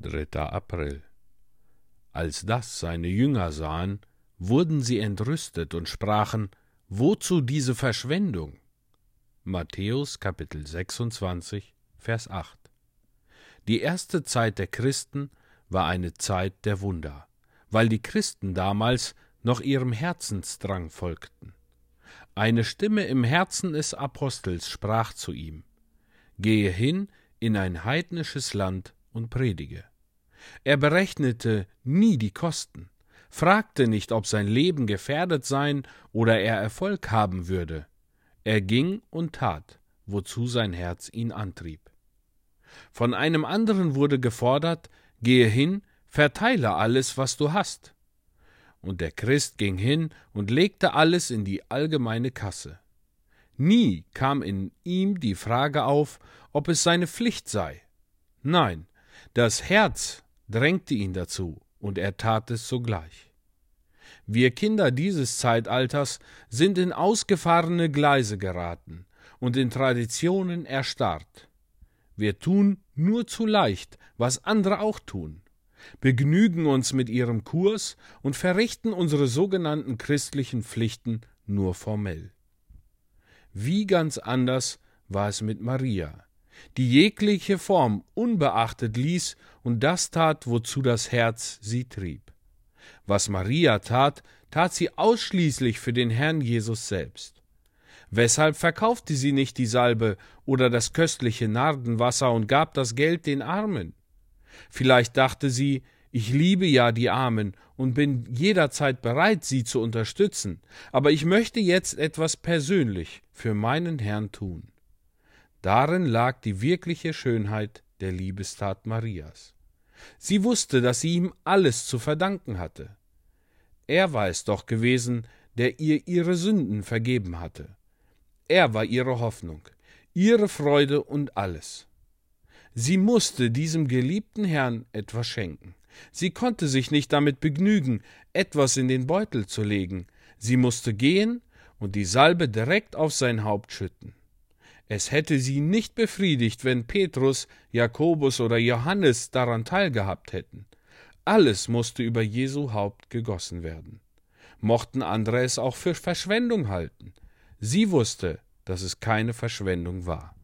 3. April. Als das seine Jünger sahen, wurden sie entrüstet und sprachen, Wozu diese Verschwendung? Matthäus Kapitel 26, Vers 8. Die erste Zeit der Christen war eine Zeit der Wunder, weil die Christen damals noch ihrem Herzensdrang folgten. Eine Stimme im Herzen des Apostels sprach zu ihm, Gehe hin in ein heidnisches Land und predige. Er berechnete nie die Kosten, fragte nicht, ob sein Leben gefährdet sein oder er Erfolg haben würde. Er ging und tat, wozu sein Herz ihn antrieb. Von einem anderen wurde gefordert, gehe hin, verteile alles, was du hast. Und der Christ ging hin und legte alles in die allgemeine Kasse. Nie kam in ihm die Frage auf, ob es seine Pflicht sei. Nein, das Herz drängte ihn dazu, und er tat es sogleich. Wir Kinder dieses Zeitalters sind in ausgefahrene Gleise geraten und in Traditionen erstarrt. Wir tun nur zu leicht, was andere auch tun, begnügen uns mit ihrem Kurs und verrichten unsere sogenannten christlichen Pflichten nur formell. Wie ganz anders war es mit Maria, die jegliche Form unbeachtet ließ und das tat, wozu das Herz sie trieb. Was Maria tat, tat sie ausschließlich für den Herrn Jesus selbst. Weshalb verkaufte sie nicht die Salbe oder das köstliche Nardenwasser und gab das Geld den Armen? Vielleicht dachte sie, ich liebe ja die Armen und bin jederzeit bereit, sie zu unterstützen, aber ich möchte jetzt etwas persönlich für meinen Herrn tun. Darin lag die wirkliche Schönheit der Liebestat Marias. Sie wusste, dass sie ihm alles zu verdanken hatte. Er war es doch gewesen, der ihr ihre Sünden vergeben hatte. Er war ihre Hoffnung, ihre Freude und alles. Sie musste diesem geliebten Herrn etwas schenken. Sie konnte sich nicht damit begnügen, etwas in den Beutel zu legen. Sie musste gehen und die Salbe direkt auf sein Haupt schütten. Es hätte sie nicht befriedigt, wenn Petrus, Jakobus oder Johannes daran teilgehabt hätten. Alles musste über Jesu Haupt gegossen werden. Mochten andere es auch für Verschwendung halten. Sie wusste, dass es keine Verschwendung war.